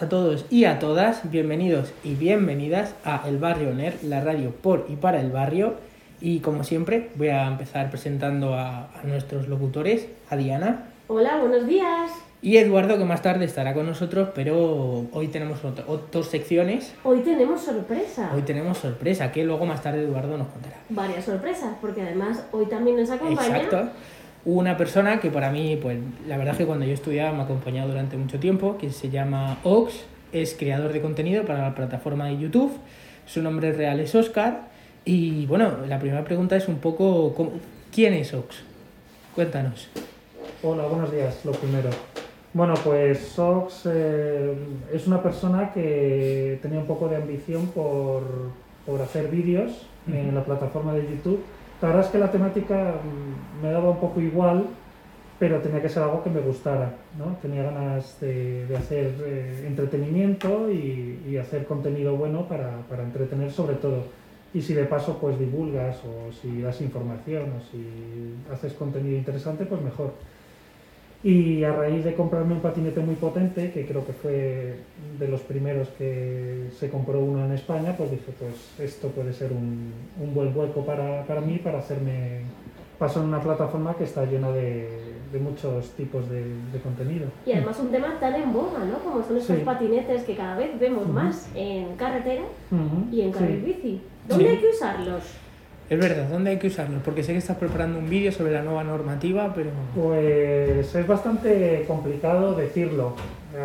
Buenas a todos y a todas. Bienvenidos y bienvenidas a El Barrio NER, la radio por y para el barrio. Y como siempre, voy a empezar presentando a, a nuestros locutores, a Diana Hola, buenos días. y Eduardo, que más tarde estará con nosotros, pero hoy tenemos otro- dos secciones. Hoy tenemos sorpresa. Hoy tenemos sorpresa, que luego más tarde Eduardo nos contará. Varias sorpresas, porque además hoy también nos acompaña. Exacto. Una persona que para mí, pues la verdad es que cuando yo estudiaba me ha acompañado durante mucho tiempo, que se llama Ox, es creador de contenido para la plataforma de YouTube, su nombre real es Oscar, y bueno, la primera pregunta es un poco, ¿cómo- ¿quién es Ox? Cuéntanos. Hola, buenos días, lo primero. Bueno, pues Sox eh, es una persona que tenía un poco de ambición por, por hacer vídeos en la plataforma de YouTube. La verdad es que la temática mm, me daba un poco igual, pero tenía que ser algo que me gustara. ¿no? Tenía ganas de, hacer eh, entretenimiento y, hacer contenido bueno para entretener sobre todo. Y si de paso pues divulgas o si das información o si haces contenido interesante, pues mejor. Y a raíz de comprarme un patinete muy potente, que creo que fue de los primeros que se compró uno en España, pues dije, pues esto puede ser un, un buen hueco para, para mí, para hacerme paso en una plataforma que está llena de, de muchos tipos de, de contenido. Y además un tema tan en boga, ¿no? Como son estos Sí. patinetes que cada vez vemos más en carretera y en carril sí. bici. ¿Dónde Sí. hay que usarlos? Es verdad, ¿dónde hay que usarlos? Porque sé que estás preparando un vídeo sobre la nueva normativa, pero... Pues es bastante complicado decirlo.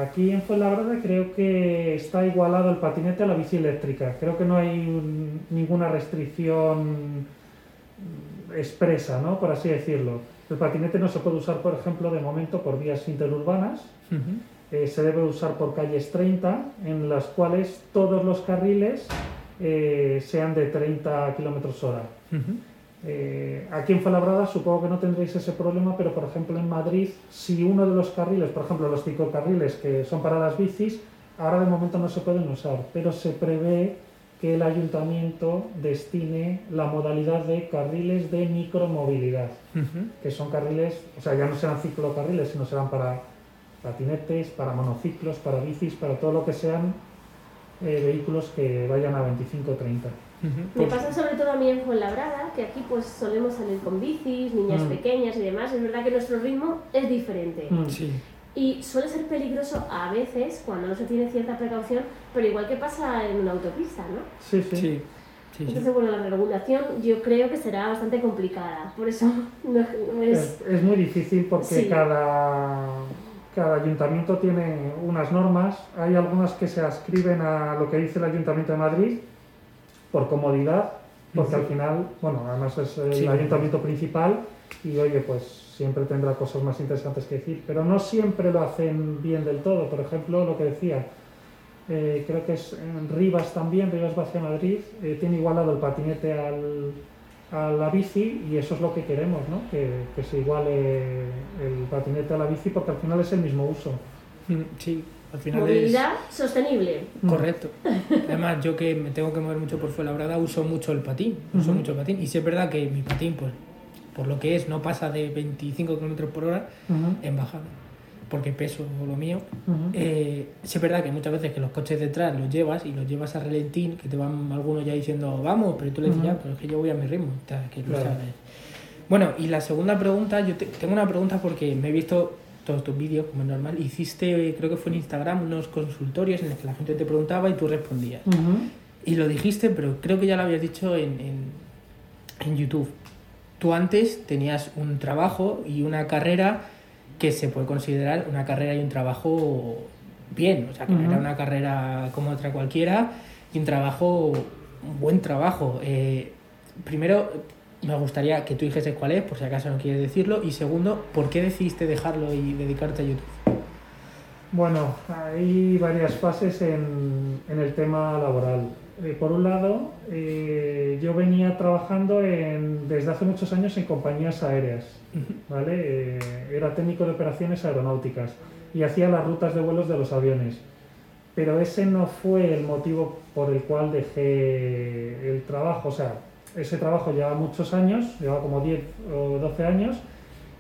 Aquí en Fuenlabrada creo que está igualado el patinete a la bici eléctrica. Creo que no hay un- ninguna restricción expresa, ¿no? por así decirlo. El patinete no se puede usar, por ejemplo, de momento por vías interurbanas. Eh, se debe usar por calles 30, en las cuales todos los carriles eh, sean de 30 kilómetros hora. Ujú. Eh, aquí en Fuenlabrada supongo que no tendréis ese problema, pero por ejemplo en Madrid, si uno de los carriles, por ejemplo los ciclocarriles que son para las bicis, ahora de momento no se pueden usar, pero se prevé que el ayuntamiento destine la modalidad de carriles de micromovilidad, Ujú. que son carriles, o sea, ya no serán ciclocarriles, sino serán para patinetes, para monociclos, para bicis, para todo lo que sean eh, vehículos que vayan a 25 o 30. Ujú. Me pasa sobre todo a mí en Fuenlabrada, que aquí pues solemos salir con bicis, niñas Mm. pequeñas y demás. Es verdad que nuestro ritmo es diferente. Mm. Sí. Y suele ser peligroso a veces cuando no se tiene cierta precaución, pero igual que pasa en una autopista, ¿no? Sí, sí. Sí, sí, sí. Entonces, bueno, la regulación yo creo que será bastante complicada. Por eso no, no es... Es, es muy difícil porque Sí. cada, cada ayuntamiento tiene unas normas. Hay algunas que se ascriben a lo que dice el Ayuntamiento de Madrid por comodidad, porque Ujú. al final, bueno, además es el Sí. ayuntamiento principal y oye, pues siempre tendrá cosas más interesantes que decir, pero no siempre lo hacen bien del todo. Por ejemplo, lo que decía, eh, creo que es en Rivas también, Rivas Vacia Madrid, eh, tiene igualado el patinete al, a la bici y eso es lo que queremos, ¿no? Que, que se iguale el patinete a la bici porque al final es el mismo uso. Mm, Sí, al final es... Movilidad sostenible. Correcto. Además, yo que me tengo que mover mucho por Fuenlabrada, uso mucho el patín. Uso mucho el patín. Y sí es verdad que mi patín, pues, por lo que es, no pasa de 25 km por hora en bajada. Porque peso lo mío. ujú. Eh, sí es verdad que muchas veces que los coches detrás los llevas y los llevas a relentín, que te van algunos ya diciendo, vamos, pero tú le dices, ya, pero es que yo voy a mi ritmo. Que Claro. Bueno, y la segunda pregunta, yo te- tengo una pregunta porque me he visto todos tus vídeos, como es normal. Hiciste, creo que fue en Instagram, unos consultorios en los que la gente te preguntaba y tú respondías. Y lo dijiste, pero creo que ya lo habías dicho en, en, en YouTube. Tú antes tenías un trabajo y una carrera que se puede considerar una carrera y un trabajo bien. O sea, que no era una carrera como otra cualquiera y un trabajo, un buen trabajo. Eh, primero, me gustaría que tú dijeses cuál es, por si acaso no quieres decirlo. Y segundo, ¿por qué decidiste dejarlo y dedicarte a YouTube? Bueno, hay varias fases en, en el tema laboral. Eh, por un lado, eh, yo venía trabajando en- desde hace muchos años en compañías aéreas, ¿vale? Eh, era técnico de operaciones aeronáuticas y hacía las rutas de vuelos de los aviones. Pero ese no fue el motivo por el cual dejé el trabajo. O sea, ese trabajo lleva muchos años, lleva como 10 o 12 años,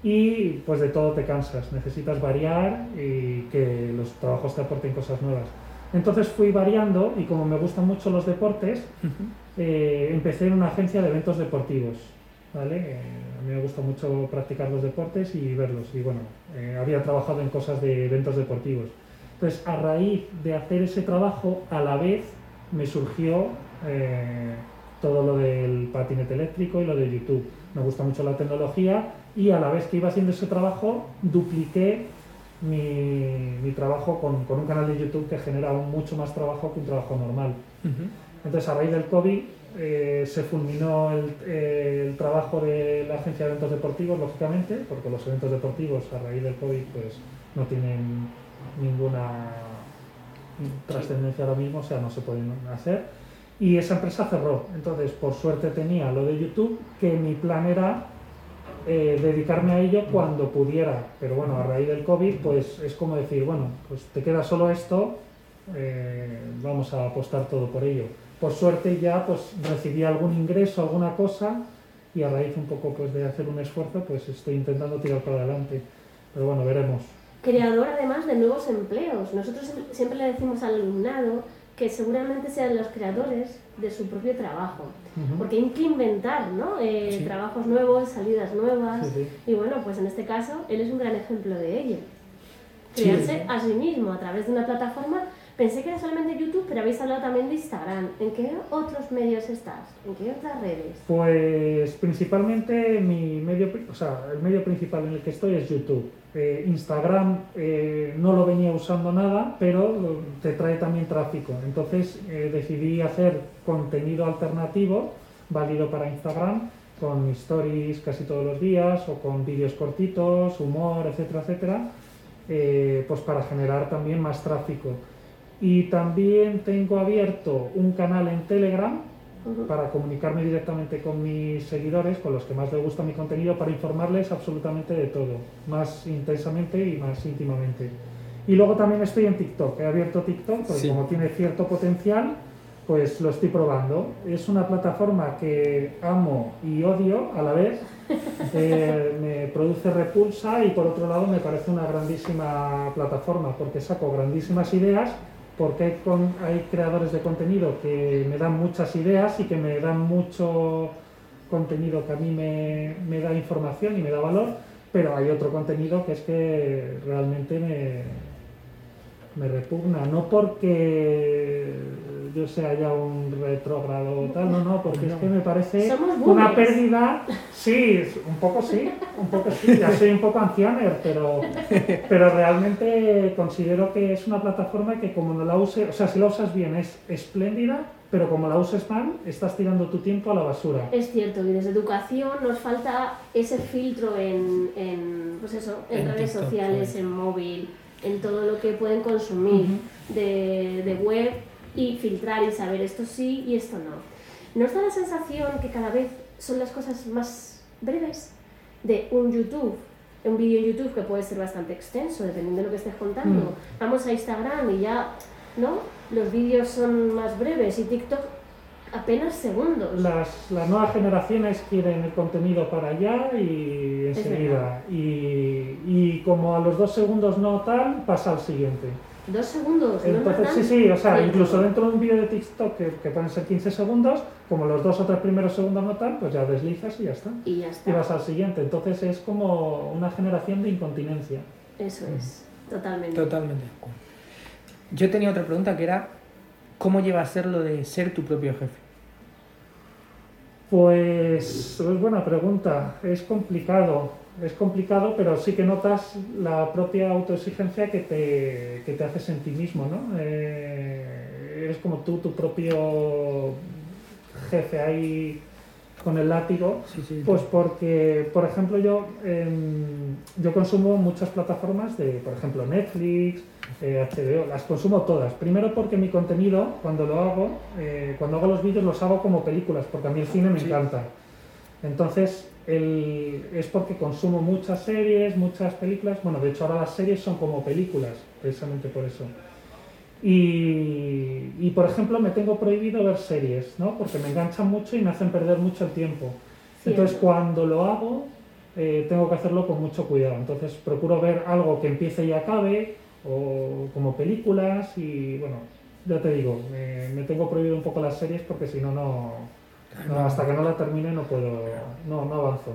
y pues de todo te cansas, necesitas variar y que los trabajos te aporten cosas nuevas. Entonces fui variando y como me gustan mucho los deportes, eh, empecé en una agencia de eventos deportivos. ¿vale? Eh, a mí me gusta mucho practicar los deportes y verlos. Y bueno, eh, había trabajado en cosas de eventos deportivos. Entonces, a raíz de hacer ese trabajo, a la vez me surgió todo lo del patinete eléctrico y lo de YouTube. Me gusta mucho la tecnología y a la vez que iba haciendo ese trabajo, dupliqué mi, trabajo con, con, un canal de YouTube que genera mucho más trabajo que un trabajo normal. Entonces, a raíz del COVID, eh, se fulminó el, trabajo de la agencia de eventos deportivos, lógicamente, porque los eventos deportivos a raíz del COVID pues, no tienen ninguna trascendencia ahora mismo, o sea, no se pueden hacer. Y esa empresa cerró. Entonces, por suerte tenía lo de YouTube, que mi plan era eh, dedicarme a ello cuando pudiera. Pero bueno, a raíz del COVID, pues es como decir, bueno, pues te queda solo esto, eh, vamos a apostar todo por ello. Por suerte ya pues recibí algún ingreso, alguna cosa, y a raíz un poco pues de hacer un esfuerzo, pues estoy intentando tirar para adelante. Pero bueno, veremos. Creador además de nuevos empleos. Nosotros siempre le decimos al alumnado que seguramente sean los creadores de su propio trabajo. Porque hay que inventar, ¿no? Eh, trabajos nuevos, salidas nuevas. Y bueno, pues en este caso, él es un gran ejemplo de ello. Crearse a sí mismo a través de una plataforma. Pensé que era solamente YouTube, pero habéis hablado también de Instagram. ¿En qué otros medios estás? ¿En qué otras redes? Pues principalmente mi medio, o sea, el medio principal en el que estoy es YouTube. Eh, Instagram eh, no lo venía usando nada, pero te trae también tráfico. Entonces eh, decidí hacer contenido alternativo, válido para Instagram, con stories casi todos los días o con vídeos cortitos, humor, etcétera, etcétera, pues para generar también más tráfico. Y también tengo abierto un canal en Telegram para comunicarme directamente con mis seguidores, con los que más les gusta mi contenido, para informarles absolutamente de todo, más intensamente y más íntimamente. Y luego también estoy en TikTok, he abierto TikTok porque como tiene cierto potencial, pues lo estoy probando. Es una plataforma que amo y odio a la vez. Eh, me produce repulsa y por otro lado me parece una grandísima plataforma porque saco grandísimas ideas porque hay, creadores de contenido que me dan muchas ideas y que me dan mucho contenido que a mí me, me da información y me da valor, pero hay otro contenido que es que realmente me, me repugna, no porque yo sea ya un retrógrado o tal, no, no, porque es que me parece una pérdida, sí, un poco sí, un poco sí, ya soy un poco ancianer, pero, pero realmente considero que es una plataforma que como no la use, o sea, si la usas bien es espléndida, pero como la uses mal, estás tirando tu tiempo a la basura. Es cierto, y desde educación nos falta ese filtro en, en pues eso, en, redes sociales, pues. en móvil, en todo lo que pueden consumir de, de web y filtrar y saber esto sí y esto no. ¿Nos da la sensación que cada vez son las cosas más breves de un YouTube? Un vídeo en YouTube que puede ser bastante extenso, dependiendo de lo que estés contando. Mm. Vamos a Instagram y ya, ¿no? Los vídeos son más breves y TikTok apenas segundos. Las, las nuevas generaciones quieren el contenido para allá y enseguida. Y, y como a los dos segundos no tal, pasa al siguiente. Dos segundos. Entonces, sí, sí, o sea, incluso dentro de un vídeo de TikTok que, que, pueden ser 15 segundos, como los dos o tres primeros segundos no tal, pues ya deslizas y ya está. Y ya está. Y vas al siguiente. Entonces es como una generación de incontinencia. Eso es, totalmente. Totalmente. Yo tenía otra pregunta que era, ¿cómo lleva a ser lo de ser tu propio jefe? Pues es buena pregunta, es complicado es complicado, pero sí que notas la propia autoexigencia que te, que te haces en ti mismo, ¿no? Eh, eres como tú, tu propio jefe ahí con el látigo, pues porque, por ejemplo, yo, em, yo consumo muchas plataformas de, por ejemplo, Netflix, eh, HBO, las consumo todas. Primero porque mi contenido, cuando lo hago, eh, cuando hago los vídeos los hago como películas, porque a mí el cine me encanta. Entonces, el, es porque consumo muchas series, muchas películas. Bueno, de hecho ahora las series son como películas, precisamente por eso. Y, y, por ejemplo, me tengo prohibido ver series, ¿no? Porque me enganchan mucho y me hacen perder mucho el tiempo. Entonces, cuando lo hago, eh, tengo que hacerlo con mucho cuidado. Entonces procuro ver algo que empiece y acabe, o como películas, y bueno, ya te digo, me, me tengo prohibido un poco las series porque si no, no, no, hasta que no la termine no puedo, no, no avanzo.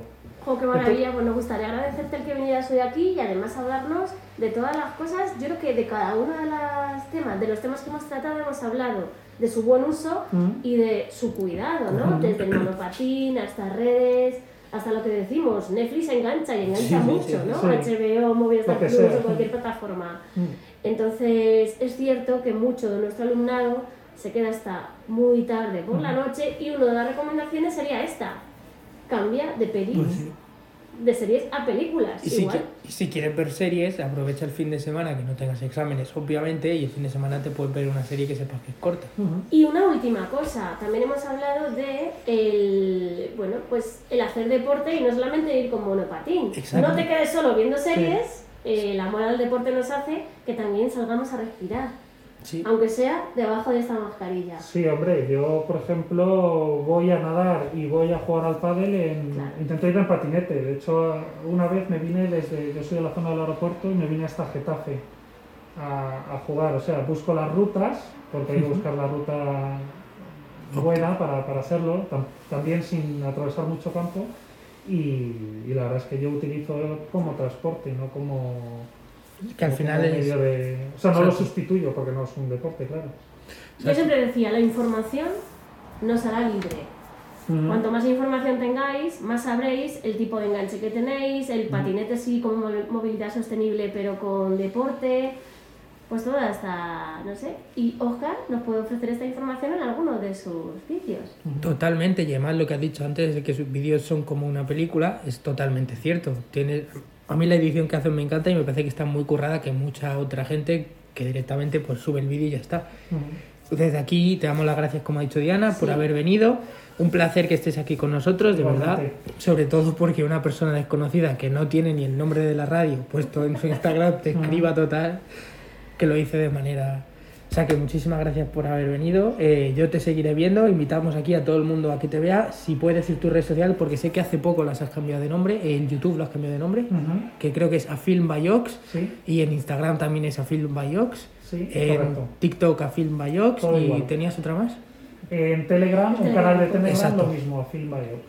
Oh, qué maravilla, pues nos gustaría agradecerte el que vinieras hoy aquí y además hablarnos de todas las cosas. Yo creo que de cada uno de los temas, de los temas que hemos tratado, hemos hablado de su buen uso Mm. y de su cuidado, ¿no? Ujú. Desde el monopatín hasta redes, hasta lo que decimos, Netflix engancha y engancha Sí, mucho, sí, ¿no? sí. HBO, Lo que Plus o cualquier plataforma. Mm. Entonces, es cierto que mucho de nuestro alumnado se queda hasta muy tarde por la noche y una de las recomendaciones sería esta. Cambia de peli, Pues sí. de series a películas. Y si, Igual. qui- y si quieres ver series, aprovecha el fin de semana que no tengas exámenes, obviamente, y el fin de semana te puedes ver una serie que sepas que es corta. Y una última cosa, también hemos hablado de el, bueno, pues el hacer deporte y no solamente ir con monopatín. No te quedes solo viendo series, eh, el amor al deporte nos hace que también salgamos a respirar, Sí. aunque sea debajo de esta mascarilla. Sí, hombre, yo por ejemplo voy a nadar y voy a jugar al pádel en... Claro. Intento ir en patinete, de hecho una vez me vine desde... Yo soy de la zona del aeropuerto y me vine hasta Getafe a, a jugar, o sea, busco las rutas, porque hay que buscar la ruta buena para, para hacerlo, tam- también sin atravesar mucho campo y, y la verdad es que yo utilizo como transporte, no como... Que al final es... medio de- O sea, no lo sustituyo porque no es un deporte, claro. Yo siempre decía, la información nos hará libre. Cuanto más información tengáis, más sabréis el tipo de enganche que tenéis, el patinete sí con mo- movilidad sostenible pero con deporte, pues todo hasta, no sé. Y Oscar nos puede ofrecer esta información en alguno de sus vídeos. Totalmente, y además lo que has dicho antes de que sus vídeos son como una película, es totalmente cierto. Tiene, a mí la edición que hacen me encanta y me parece que está muy currada que mucha otra gente que directamente pues sube el vídeo y ya está. Desde aquí te damos las gracias, como ha dicho Diana, por haber venido. Un placer que estés aquí con nosotros, de verdad. Sobre todo porque una persona desconocida que no tiene ni el nombre de la radio puesto en su Instagram te escriba total, que lo hice de manera... O sea que muchísimas gracias por haber venido. Eh, yo te seguiré viendo. Invitamos aquí a todo el mundo a que te vea. Si puedes decir tu red social, porque sé que hace poco las has cambiado de nombre. En YouTube lo has cambiado de nombre, que creo que es a Film by Ox. Sí, Y en Instagram también es a Film by Ox. sí, En correcto. TikTok a Film by Ox. Todo ¿Y igual. tenías otra más? En Telegram, un canal de Telegram, Exacto. lo mismo, Film Bio.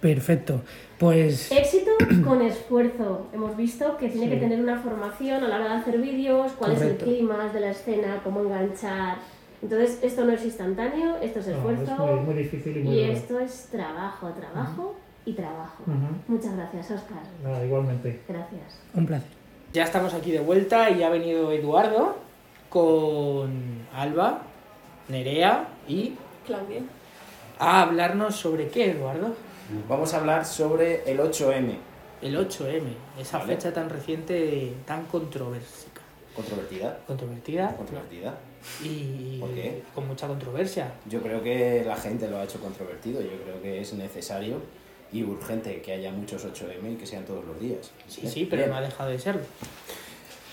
Perfecto. Pues Éxito con esfuerzo. Hemos visto que tiene Sí. que tener una formación a la hora de hacer vídeos, cuál Correcto. es el clima de la escena, cómo enganchar. Entonces, esto no es instantáneo, esto es No, esfuerzo. es muy, muy difícil y muy Y duro. esto es trabajo, trabajo y trabajo. Muchas gracias, Oscar. Nada, igualmente. Gracias. un placer. Ya estamos aquí de vuelta y ha venido Eduardo con Alba, Nerea y Claudia. a hablarnos sobre qué, Eduardo. Vamos a hablar sobre el 8M. El 8M, esa Vale. fecha tan reciente, tan controversica, Controvertida. controvertida Controvertida. y ¿Por qué? con mucha controversia. Yo creo que la gente lo ha hecho controvertido. Yo creo que es necesario y urgente que haya muchos 8M y que sean todos los días. Sí, sí, pero bien. no ha dejado de serlo.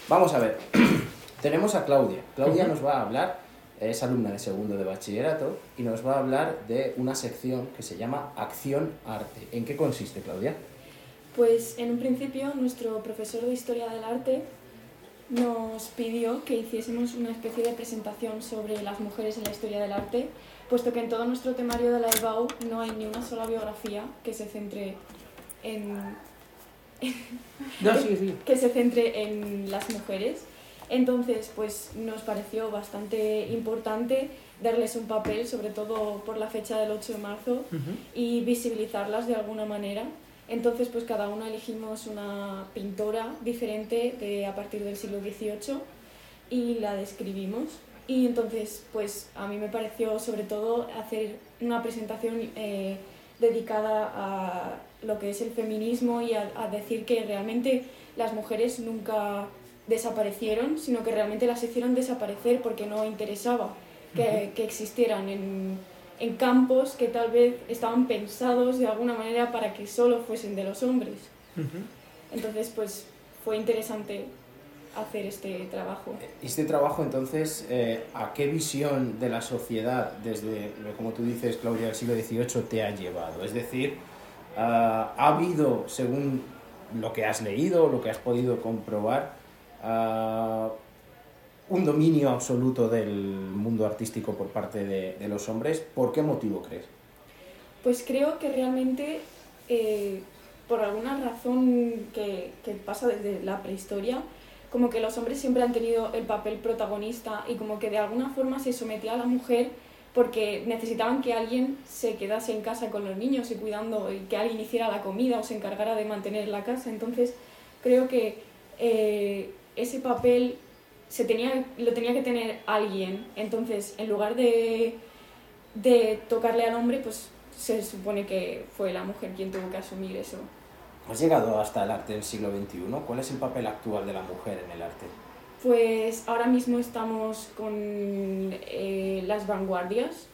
Vamos a ver. Tenemos a Claudia. Claudia nos va a hablar, es alumna de segundo de bachillerato, y nos va a hablar de una sección que se llama Acción Arte. ¿En qué consiste, Claudia? Pues en un principio nuestro profesor de Historia del Arte nos pidió que hiciésemos una especie de presentación sobre las mujeres en la historia del arte, puesto que en todo nuestro temario de la EBAU no hay ni una sola biografía que se centre en, No, sí, sí. que se centre en las mujeres. Entonces, pues nos pareció bastante importante darles un papel, sobre todo por la fecha del 8 de marzo, y visibilizarlas de alguna manera. Entonces, pues cada una elegimos una pintora diferente de, a partir del siglo XVIII y la describimos. Y entonces, pues a mí me pareció sobre todo hacer una presentación eh, dedicada a lo que es el feminismo y a, a decir que realmente las mujeres nunca desaparecieron, sino que realmente las hicieron desaparecer porque no interesaba que, que existieran en, en campos que tal vez estaban pensados de alguna manera para que solo fuesen de los hombres. Entonces, pues fue interesante hacer este trabajo. Este trabajo, entonces, eh, ¿a qué visión de la sociedad, desde, como tú dices, Claudia, del siglo XVIII, te ha llevado? Es decir, ah, ¿ha habido, según lo que has leído, lo que has podido comprobar, un dominio absoluto del mundo artístico por parte de, los hombres. ¿Por qué motivo crees? Pues creo que realmente, eh, por alguna razón que, que pasa desde la prehistoria, como que los hombres siempre han tenido el papel protagonista y como que de alguna forma se sometía a la mujer porque necesitaban que alguien se quedase en casa con los niños y cuidando y que alguien hiciera la comida o se encargara de mantener la casa. Entonces creo que eh, ese papel se tenía, lo tenía que tener alguien. Entonces, en lugar de, de tocarle al hombre, pues se supone que fue la mujer quien tuvo que asumir eso. ¿Has llegado hasta el arte del siglo XXI? ¿Cuál es el papel actual de la mujer en el arte? Pues ahora mismo estamos con eh, las vanguardias.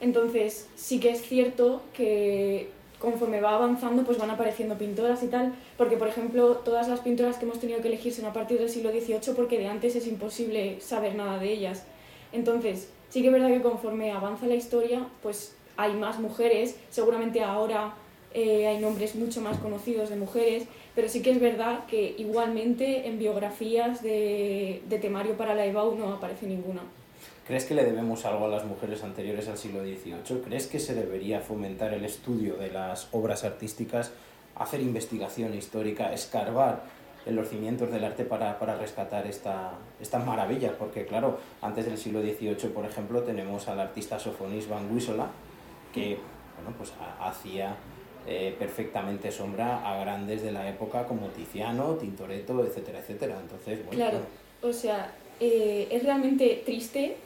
Entonces, sí que es cierto que conforme va avanzando, pues van apareciendo pintoras y tal, porque por ejemplo, todas las pintoras que hemos tenido que elegir son a partir del siglo XVIII, porque de antes es imposible saber nada de ellas. Entonces, sí que es verdad que conforme avanza la historia, pues hay más mujeres, seguramente ahora eh, hay nombres mucho más conocidos de mujeres, pero sí que es verdad que igualmente en biografías de, de temario para la EBAU no aparece ninguna. ¿Crees que le debemos algo a las mujeres anteriores al siglo XVIII? ¿Crees que se debería fomentar el estudio de las obras artísticas, hacer investigación histórica, escarbar en los cimientos del arte para, para rescatar esta, estas maravillas? Porque claro, antes del siglo XVIII, por ejemplo, tenemos al artista Sofonis van Guisola, que bueno, pues, hacía eh, perfectamente sombra a grandes de la época como Tiziano, Tintoretto, etcétera, etcétera. Entonces, bueno, claro, o sea, eh, es realmente triste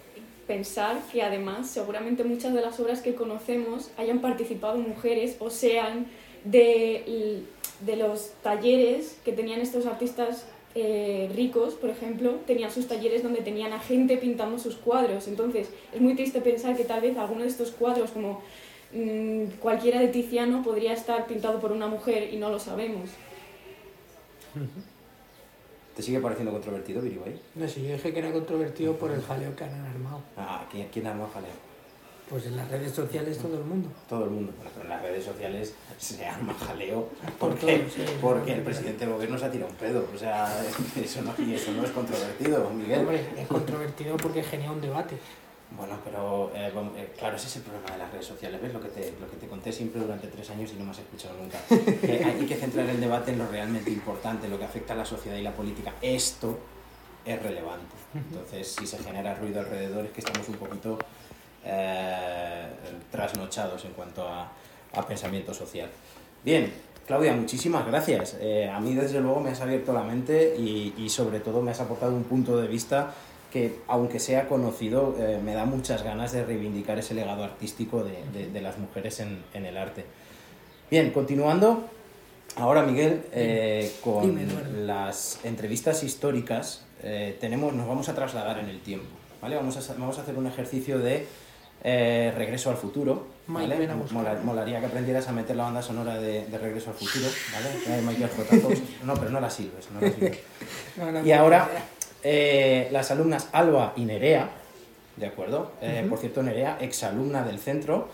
pensar que además seguramente muchas de las obras que conocemos hayan participado mujeres o sean de, de los talleres que tenían estos artistas eh, ricos, por ejemplo, tenían sus talleres donde tenían a gente pintando sus cuadros. Entonces, es muy triste pensar que tal vez alguno de estos cuadros, como mmm, cualquiera de Tiziano, podría estar pintado por una mujer y no lo sabemos. ¿Te sigue pareciendo controvertido, Viribay? No, sí, yo dije que era controvertido por el jaleo que han armado. Ah, ¿quién, quién armó el jaleo? Pues en las redes sociales todo el mundo. Todo el mundo, pero en las redes sociales se arma jaleo porque, porque el presidente del gobierno se ha tirado un pedo. O sea, eso no, eso no es controvertido, Miguel. Hombre, es controvertido porque genera un debate. Bueno, pero eh, eh, claro, ese es el problema de las redes sociales, ¿ves? Lo que, te, lo que te conté siempre durante tres años y no me has escuchado nunca. que hay que centrar el debate en lo realmente importante, lo que afecta a la sociedad y la política. Esto es relevante. Entonces, si se genera ruido alrededor es que estamos un poquito eh, trasnochados en cuanto a, a, pensamiento social. Bien, Claudia, muchísimas gracias. a mí, desde luego, me has abierto la mente y, y sobre todo me has aportado un punto de vista que aunque sea conocido, eh, me da muchas ganas de reivindicar ese legado artístico de, de, las mujeres en, en, el arte. Bien, continuando, ahora Miguel, eh, con las entrevistas históricas, eh, tenemos, nos vamos a trasladar en el tiempo. ¿vale? Vamos, a, vamos a hacer un ejercicio de regreso al futuro. ¿vale? molaría que aprendieras a meter la banda sonora de, de Regreso al futuro. ¿vale? No, pero no la sirves. No la sirves. y ahora eh, las alumnas Alba y Nerea, ¿de acuerdo? Eh, por cierto, Nerea, exalumna del centro,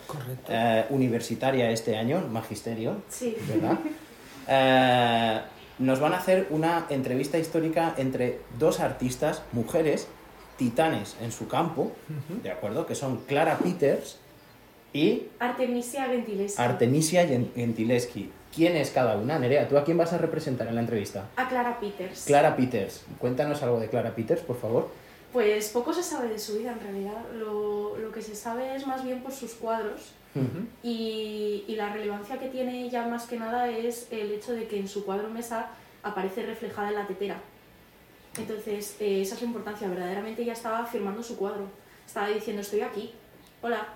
eh, universitaria este año, magisterio, sí. ¿verdad? nos van a hacer una entrevista histórica entre dos artistas, mujeres, titanes en su campo, ¿de acuerdo? Que son Clara Peters y... Artemisia Gentileschi. Artemisia Gentileschi. ¿Quién es cada una? Nerea, ¿tú a quién vas a representar en la entrevista? A Clara Peters. Clara Peters. Cuéntanos algo de Clara Peters, por favor. Pues poco se sabe de su vida en realidad. Lo, lo que se sabe es más bien por sus cuadros y, y, la relevancia que tiene ella más que nada es el hecho de que en su cuadro mesa aparece reflejada en la tetera. Entonces, eh, esa es la importancia. Verdaderamente ella estaba firmando su cuadro. Estaba diciendo, estoy aquí. Hola.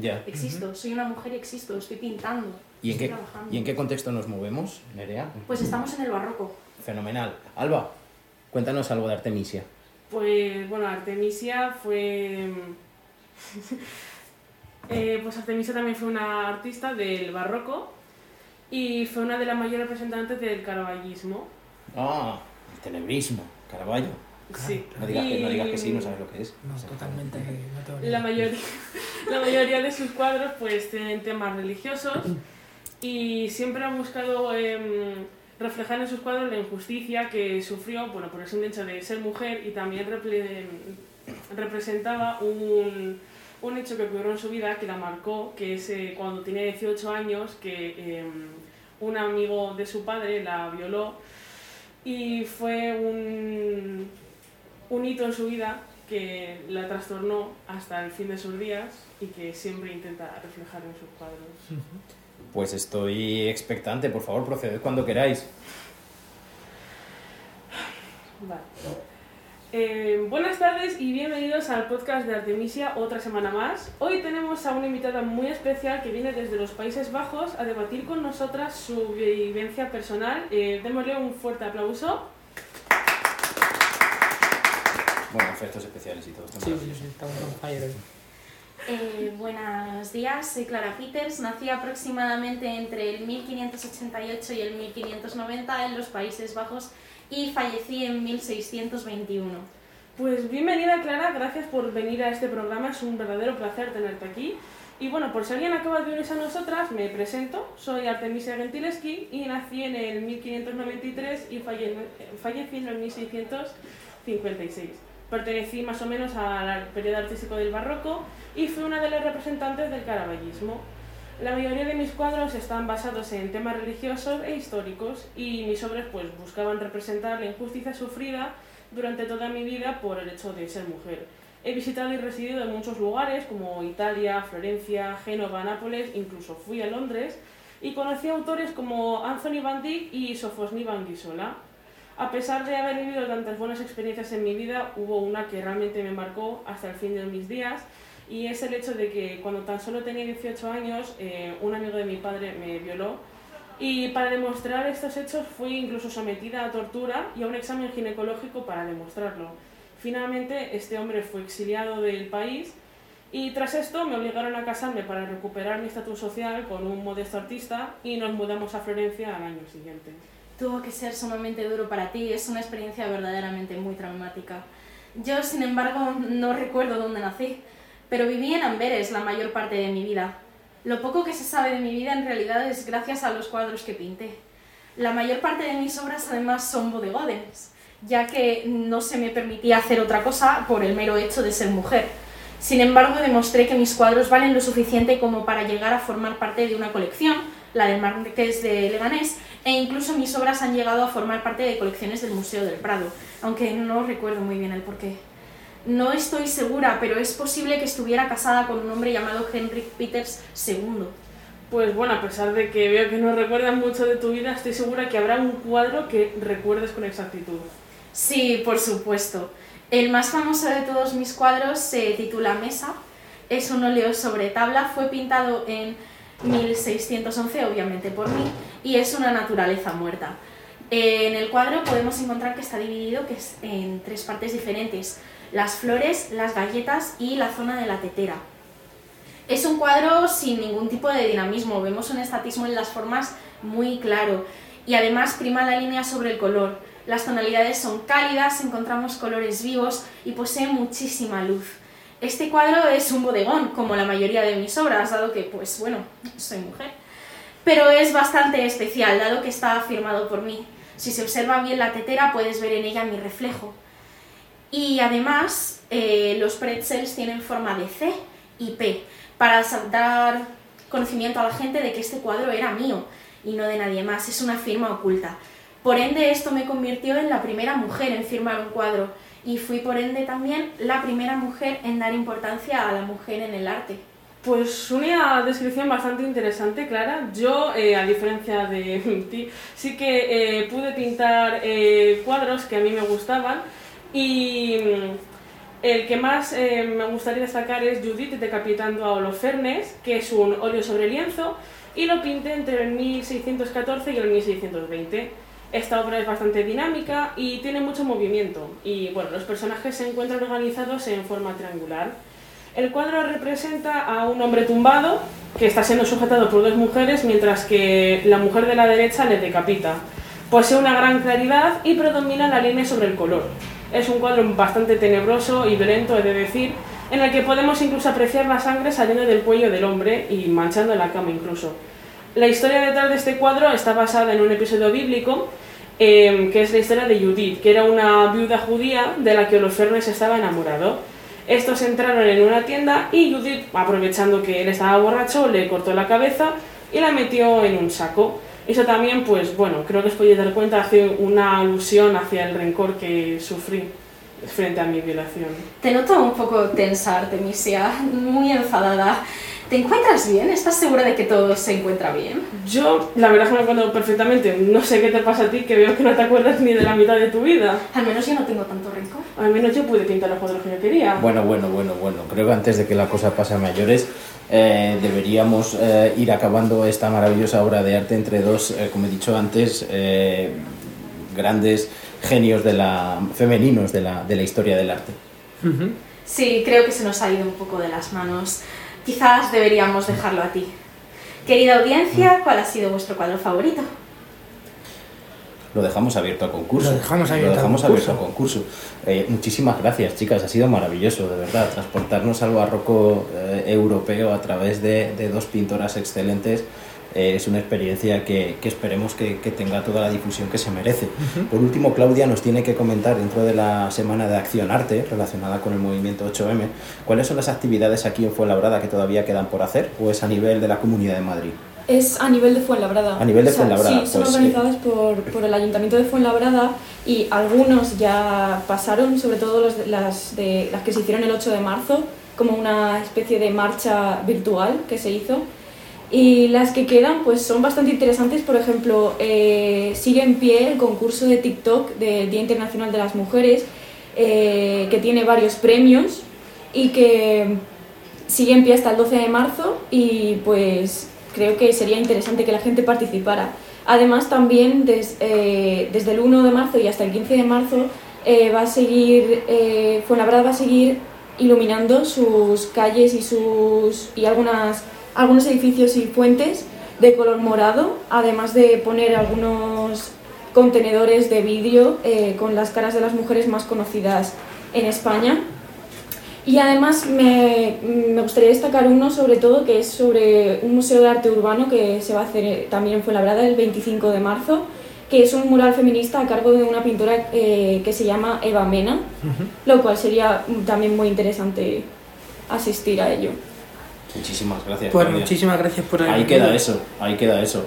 Ya. Existo. Soy una mujer y existo. Estoy pintando. ¿Y en, qué, ¿Y en qué contexto nos movemos, Nerea? Pues estamos en el barroco. Fenomenal. Alba, cuéntanos algo de Artemisia. Pues bueno, Artemisia fue... eh, pues Artemisia también fue una artista del barroco y fue una de las mayores representantes del caraballismo. Ah, el tenebrismo, Caravaggio. Sí. No digas, que, no digas que sí, no sabes lo que es. No, totalmente. la, mayoría, la mayoría de sus cuadros pues tienen temas religiosos y siempre ha buscado em, reflejar en sus cuadros la injusticia que sufrió bueno, por el simple hecho de ser mujer y también representaba un, un, hecho que ocurrió en su vida que la marcó, que es eh, cuando tenía 18 años, que em, un amigo de su padre la violó y fue un, un hito en su vida que la trastornó hasta el fin de sus días y que siempre intenta reflejar en sus cuadros. Pues estoy expectante, por favor, proceded cuando queráis. Vale. Eh, buenas tardes y bienvenidos al podcast de Artemisia otra semana más. Hoy tenemos a una invitada muy especial que viene desde los Países Bajos a debatir con nosotras su vivencia personal. Eh, démosle un fuerte aplauso. Bueno, efectos especiales y todo. Sí, sí, sí, estamos on fire. Eh, buenos días, soy Clara Peters. Nací aproximadamente entre el 1588 y el 1590 en los Países Bajos y fallecí en 1621. Pues bienvenida Clara, gracias por venir a este programa, es un verdadero placer tenerte aquí. Y bueno, por si alguien acaba de unirse a nosotras, me presento, soy Artemisia Gentileschi y nací en el 1593 y fallecí en el 1656. Pertenecí más o menos al periodo artístico del barroco y fui una de las representantes del caraballismo. La mayoría de mis cuadros están basados en temas religiosos e históricos y mis obras pues, buscaban representar la injusticia sufrida durante toda mi vida por el hecho de ser mujer. He visitado y residido en muchos lugares como Italia, Florencia, Génova, Nápoles, incluso fui a Londres y conocí autores como Anthony van Dyck y Sofosni van Gisola. A pesar de haber vivido tantas buenas experiencias en mi vida, hubo una que realmente me marcó hasta el fin de mis días y es el hecho de que cuando tan solo tenía 18 años, eh, un amigo de mi padre me violó y para demostrar estos hechos fui incluso sometida a tortura y a un examen ginecológico para demostrarlo. Finalmente, este hombre fue exiliado del país y tras esto me obligaron a casarme para recuperar mi estatus social con un modesto artista y nos mudamos a Florencia al año siguiente tuvo que ser sumamente duro para ti, es una experiencia verdaderamente muy traumática. Yo, sin embargo, no recuerdo dónde nací, pero viví en Amberes la mayor parte de mi vida. Lo poco que se sabe de mi vida en realidad es gracias a los cuadros que pinté. La mayor parte de mis obras además son bodegones, ya que no se me permitía hacer otra cosa por el mero hecho de ser mujer. Sin embargo, demostré que mis cuadros valen lo suficiente como para llegar a formar parte de una colección, la del Marqués de Leganés, e incluso mis obras han llegado a formar parte de colecciones del Museo del Prado, aunque no recuerdo muy bien el porqué. No estoy segura, pero es posible que estuviera casada con un hombre llamado Henrik Peters II. Pues bueno, a pesar de que veo que no recuerdas mucho de tu vida, estoy segura que habrá un cuadro que recuerdes con exactitud. Sí, por supuesto. El más famoso de todos mis cuadros se titula Mesa. Es un óleo sobre tabla, fue pintado en 1611, obviamente por mí, y es una naturaleza muerta. En el cuadro podemos encontrar que está dividido que es en tres partes diferentes, las flores, las galletas y la zona de la tetera. Es un cuadro sin ningún tipo de dinamismo, vemos un estatismo en las formas muy claro y además prima la línea sobre el color. Las tonalidades son cálidas, encontramos colores vivos y posee muchísima luz. Este cuadro es un bodegón, como la mayoría de mis obras, dado que, pues bueno, soy mujer. Pero es bastante especial, dado que está firmado por mí. Si se observa bien la tetera, puedes ver en ella mi reflejo. Y además, eh, los pretzels tienen forma de C y P, para dar conocimiento a la gente de que este cuadro era mío y no de nadie más, es una firma oculta. Por ende, esto me convirtió en la primera mujer en firmar un cuadro y fui por ende también la primera mujer en dar importancia a la mujer en el arte. Pues una descripción bastante interesante, Clara. Yo, eh, a diferencia de ti, sí que eh, pude pintar eh, cuadros que a mí me gustaban y mm, el que más me gustaría destacar es Judith decapitando a Holofernes, que es un óleo sobre lienzo, y lo pinté entre el 1614 y el 1620. Esta obra es bastante dinámica y tiene mucho movimiento y bueno, los personajes se encuentran organizados en forma triangular. El cuadro representa a un hombre tumbado que está siendo sujetado por dos mujeres mientras que la mujer de la derecha le decapita. Posee una gran claridad y predomina la línea sobre el color. Es un cuadro bastante tenebroso y violento, he de decir, en el que podemos incluso apreciar la sangre saliendo del cuello del hombre y manchando la cama incluso. La historia detrás de este cuadro está basada en un episodio bíblico, eh, que es la historia de Judith, que era una viuda judía de la que Holofernes estaba enamorado. Estos entraron en una tienda y Judith, aprovechando que él estaba borracho, le cortó la cabeza y la metió en un saco. Eso también, pues bueno, creo que os podéis dar cuenta, hace una alusión hacia el rencor que sufrí frente a mi violación. Te noto un poco tensa, Artemisia, muy enfadada. ¿Te encuentras bien? ¿Estás segura de que todo se encuentra bien? Yo, la verdad es que me acuerdo perfectamente. No sé qué te pasa a ti, que veo que no te acuerdas ni de la mitad de tu vida. Al menos yo no tengo tanto rencor. Al menos yo pude pintar los cuadros que yo quería. Bueno, bueno, bueno, bueno. Creo que antes de que la cosa pase a mayores, eh, deberíamos eh, ir acabando esta maravillosa obra de arte entre dos, eh, como he dicho antes, eh, grandes genios de la, femeninos de la, de la historia del arte. Sí, creo que se nos ha ido un poco de las manos. Quizás deberíamos dejarlo a ti. Querida audiencia, ¿cuál ha sido vuestro cuadro favorito? Lo dejamos abierto a concurso. Lo dejamos abierto Lo a dejamos concurso. abierto a concurso. Eh, muchísimas gracias, chicas. Ha sido maravilloso, de verdad. Transportarnos al barroco eh, europeo a través de, de dos pintoras excelentes eh, es una experiencia que, que esperemos que, que tenga toda la difusión que se merece. Por último, Claudia nos tiene que comentar dentro de la semana de Acción Arte relacionada con el movimiento 8M cuáles son las actividades aquí en Fuenlabrada que todavía quedan por hacer o es a nivel de la Comunidad de Madrid. Es a nivel de Fuenlabrada. A nivel de O sea, Fuenlabrada, Sí, son pues, organizadas por, por el Ayuntamiento de Fuenlabrada y algunos ya pasaron, sobre todo los las, de, las que se hicieron el 8 de marzo, como una especie de marcha virtual que se hizo. Y las que quedan pues son bastante interesantes, por ejemplo, eh, sigue en pie el concurso de TikTok del Día Internacional de las Mujeres, eh, que tiene varios premios y que sigue en pie hasta el 12 de marzo y pues creo que sería interesante que la gente participara. Además también des- eh, desde el 1 de marzo y hasta el 15 de marzo eh, va a seguir, eh, Fuenlabrada va a seguir iluminando sus calles y, sus, y algunas, algunos edificios y puentes de color morado, además de poner algunos contenedores de vidrio eh, con las caras de las mujeres más conocidas en España. Y además me, me gustaría destacar uno sobre todo que es sobre un museo de arte urbano que se va a hacer eh, también en Fuenlabrada el 25 de marzo, que es un mural feminista a cargo de una pintora eh, que se llama Eva Mena, lo cual sería mm, también muy interesante asistir a ello. Muchísimas gracias. Pues muchísimas gracias por haber Ahí venido. queda eso, ahí queda eso.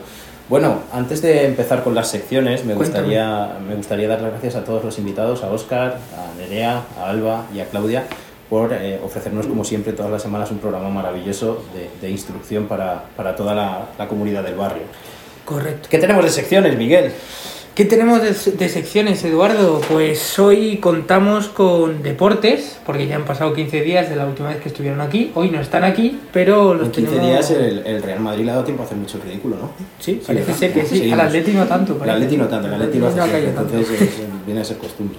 Bueno, antes de empezar con las secciones, me Cuéntame. gustaría, me gustaría dar las gracias a todos los invitados, a Óscar, a Nerea, a Alba y a Claudia, por eh, ofrecernos, como siempre, todas las semanas un programa maravilloso de, de instrucción para, para toda la, la comunidad del barrio. Correcto. ¿Qué tenemos de secciones, Miguel? ¿Qué tenemos de, de secciones, Eduardo? Pues hoy contamos con deportes, porque ya han pasado 15 días de la última vez que estuvieron aquí. Hoy no están aquí, pero los En 15 tenemos... días el, el Real Madrid le ha dado tiempo a hacer mucho ridículo, ¿no? Sí, parece ser que sí. Al Atleti no tanto. Parece. Atleti no tanto, el Atleti lo hace No ha siempre, caído tanto. entonces es- viene a ser costumbre.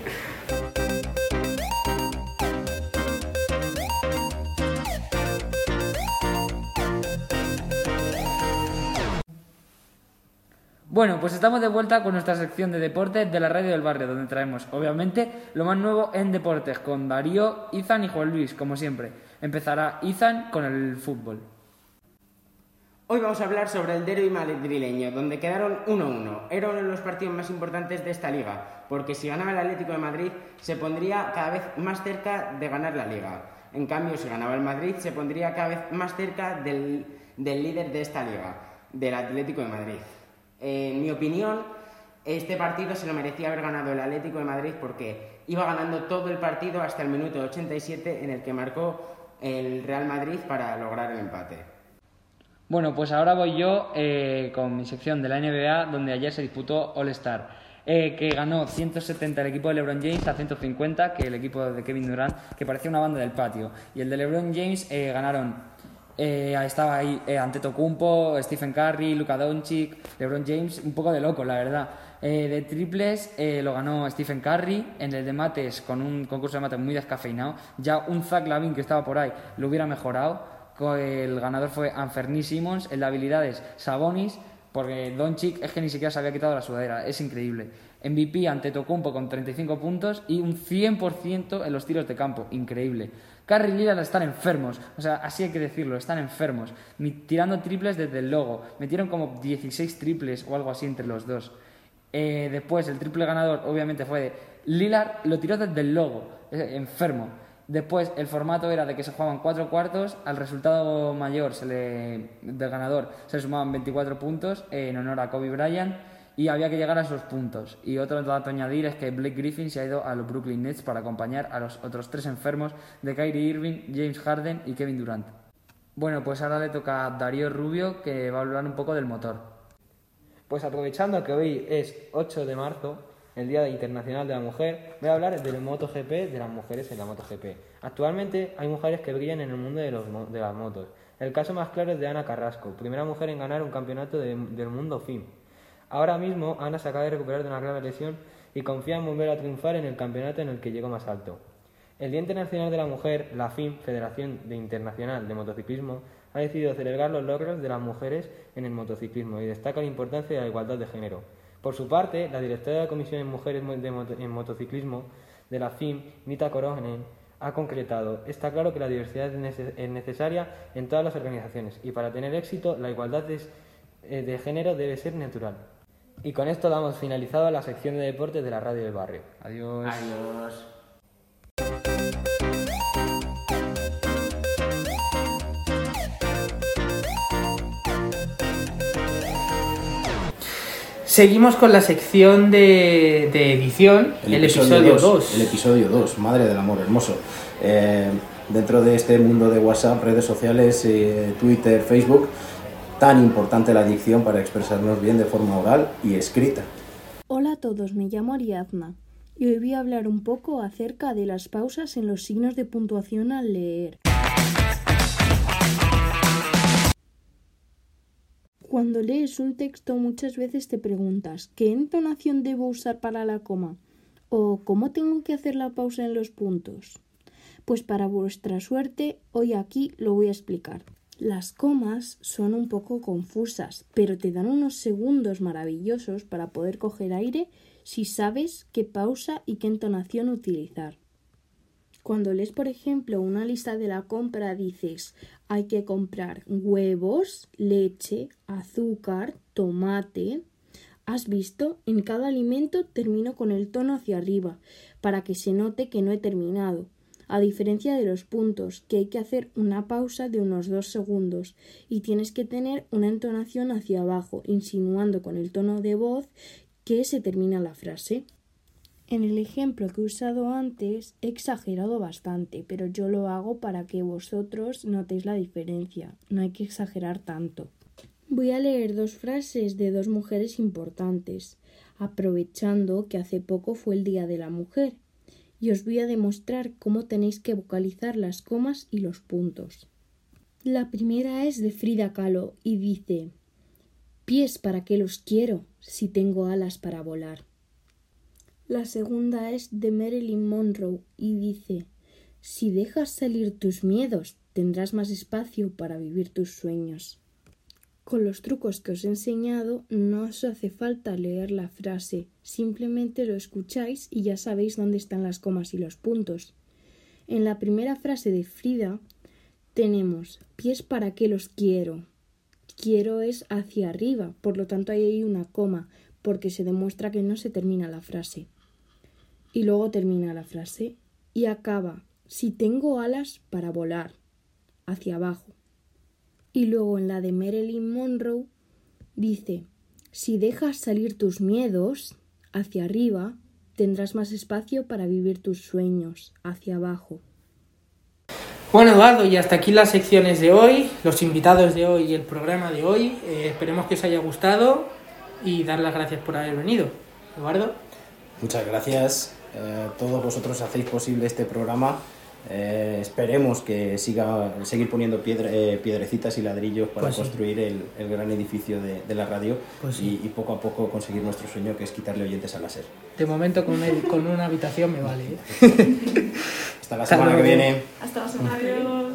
Bueno, pues estamos de vuelta con nuestra sección de deportes de la radio del barrio, donde traemos, obviamente, lo más nuevo en deportes, con Darío, Izan y Juan Luis, como siempre. Empezará Izan con el fútbol. Hoy vamos a hablar sobre el derby madrileño, donde quedaron 1-1. Era uno de los partidos más importantes de esta liga, porque si ganaba el Atlético de Madrid se pondría cada vez más cerca de ganar la liga. En cambio, si ganaba el Madrid se pondría cada vez más cerca del, del líder de esta liga, del Atlético de Madrid. En mi opinión, este partido se lo merecía haber ganado el Atlético de Madrid porque iba ganando todo el partido hasta el minuto 87 en el que marcó el Real Madrid para lograr el empate. Bueno, pues ahora voy yo eh, con mi sección de la NBA, donde ayer se disputó All Star, eh, que ganó 170 el equipo de LeBron James a 150 que el equipo de Kevin Durant, que parecía una banda del patio. Y el de LeBron James eh, ganaron, eh, estaba ahí eh, Antetokounmpo, Stephen Curry, Luka Doncic, LeBron James, un poco de loco, la verdad. Eh, de triples eh, lo ganó Stephen Curry, en el de mates, con un concurso de mates muy descafeinado. Ya un Zach Lavin que estaba por ahí lo hubiera mejorado. El ganador fue Anferni Simmons, el de habilidades Sabonis, porque Doncic es que ni siquiera se había quitado la sudadera, es increíble. MVP ante Tocumpo con 35 puntos y un 100% en los tiros de campo. Increíble. Curry y Lillard están enfermos, o sea, así hay que decirlo, están enfermos. Tirando triples desde el logo. Metieron como 16 triples o algo así entre los dos. Eh, después, el triple ganador obviamente fue de Lillard, lo tiró desde el logo, enfermo. Después, el formato era de que se jugaban cuatro cuartos, al resultado mayor se le, del ganador se le sumaban 24 puntos en honor a Kobe Bryant y había que llegar a esos puntos. Y otro dato a añadir es que Blake Griffin se ha ido a los Brooklyn Nets para acompañar a los otros tres enfermos de Kyrie Irving, James Harden y Kevin Durant. Bueno, pues ahora le toca a Darío Rubio que va a hablar un poco del motor. Pues aprovechando que hoy es 8 de marzo, el Día Internacional de la Mujer, voy a hablar del MotoGP, de las mujeres en la MotoGP. Actualmente hay mujeres que brillan en el mundo de, las motos. El caso más claro es de Ana Carrasco, primera mujer en ganar un campeonato del mundo FIM. Ahora mismo Ana se acaba de recuperar de una grave lesión y confía en volver a triunfar en el campeonato en el que llegó más alto. El Día Internacional de la Mujer, la FIM, Federación Internacional de Motociclismo, ha decidido celebrar los logros de las mujeres en el motociclismo y destaca la importancia de la igualdad de género. Por su parte, la directora de la Comisión de Mujeres en Motociclismo de la FIM, Nita Koronen, ha concretado, está claro que la diversidad es necesaria en todas las organizaciones y para tener éxito la igualdad eh, de género debe ser natural. Y con esto damos finalizado la sección de deportes de la radio del barrio. Adiós. Adiós. Seguimos con la sección de, edición, el, episodio 2. El episodio 2, Madre del Amor Hermoso. Eh, dentro de este mundo de WhatsApp, redes sociales, eh, Twitter, Facebook, tan importante la dicción para expresarnos bien de forma oral y escrita. Hola a todos, me llamo Ariadna y hoy voy a hablar un poco acerca de las pausas en los signos de puntuación al leer. Cuando lees un texto muchas veces te preguntas ¿qué entonación debo usar para la coma? ¿O cómo tengo que hacer la pausa en los puntos? Pues para vuestra suerte, hoy aquí lo voy a explicar. Las comas son un poco confusas, pero te dan unos segundos maravillosos para poder coger aire si sabes qué pausa y qué entonación utilizar. Cuando lees, por ejemplo, una lista de la compra, dices hay que comprar huevos, leche, azúcar, tomate. ¿Has visto? En cada alimento termino con el tono hacia arriba, para que se note que no he terminado a diferencia de los puntos, que hay que hacer una pausa de unos dos segundos y tienes que tener una entonación hacia abajo, insinuando con el tono de voz que se termina la frase. En el ejemplo que he usado antes he exagerado bastante, pero yo lo hago para que vosotros notéis la diferencia. No hay que exagerar tanto. Voy a leer dos frases de dos mujeres importantes, aprovechando que hace poco fue el Día de la Mujer y os voy a demostrar cómo tenéis que vocalizar las comas y los puntos. La primera es de Frida Kahlo y dice Pies para qué los quiero si tengo alas para volar. La segunda es de Marilyn Monroe y dice Si dejas salir tus miedos tendrás más espacio para vivir tus sueños. Con los trucos que os he enseñado no os hace falta leer la frase, simplemente lo escucháis y ya sabéis dónde están las comas y los puntos. En la primera frase de Frida tenemos pies para qué los quiero. Quiero es hacia arriba, por lo tanto ahí hay una coma, porque se demuestra que no se termina la frase. Y luego termina la frase y acaba si tengo alas para volar hacia abajo. Y luego en la de Marilyn Monroe dice, si dejas salir tus miedos hacia arriba, tendrás más espacio para vivir tus sueños hacia abajo. Bueno, Eduardo, y hasta aquí las secciones de hoy, los invitados de hoy y el programa de hoy. Eh, esperemos que os haya gustado y dar las gracias por haber venido. Eduardo. Muchas gracias. Eh, todos vosotros hacéis posible este programa eh, esperemos que siga seguir poniendo eh, piedrecitas y ladrillos para pues construir el, gran edificio de, la radio pues y, poco a poco conseguir nuestro sueño que es quitarle oyentes al láser. De momento con, con una habitación me vale. Hasta la semana que viene. Hasta la semana. Adiós.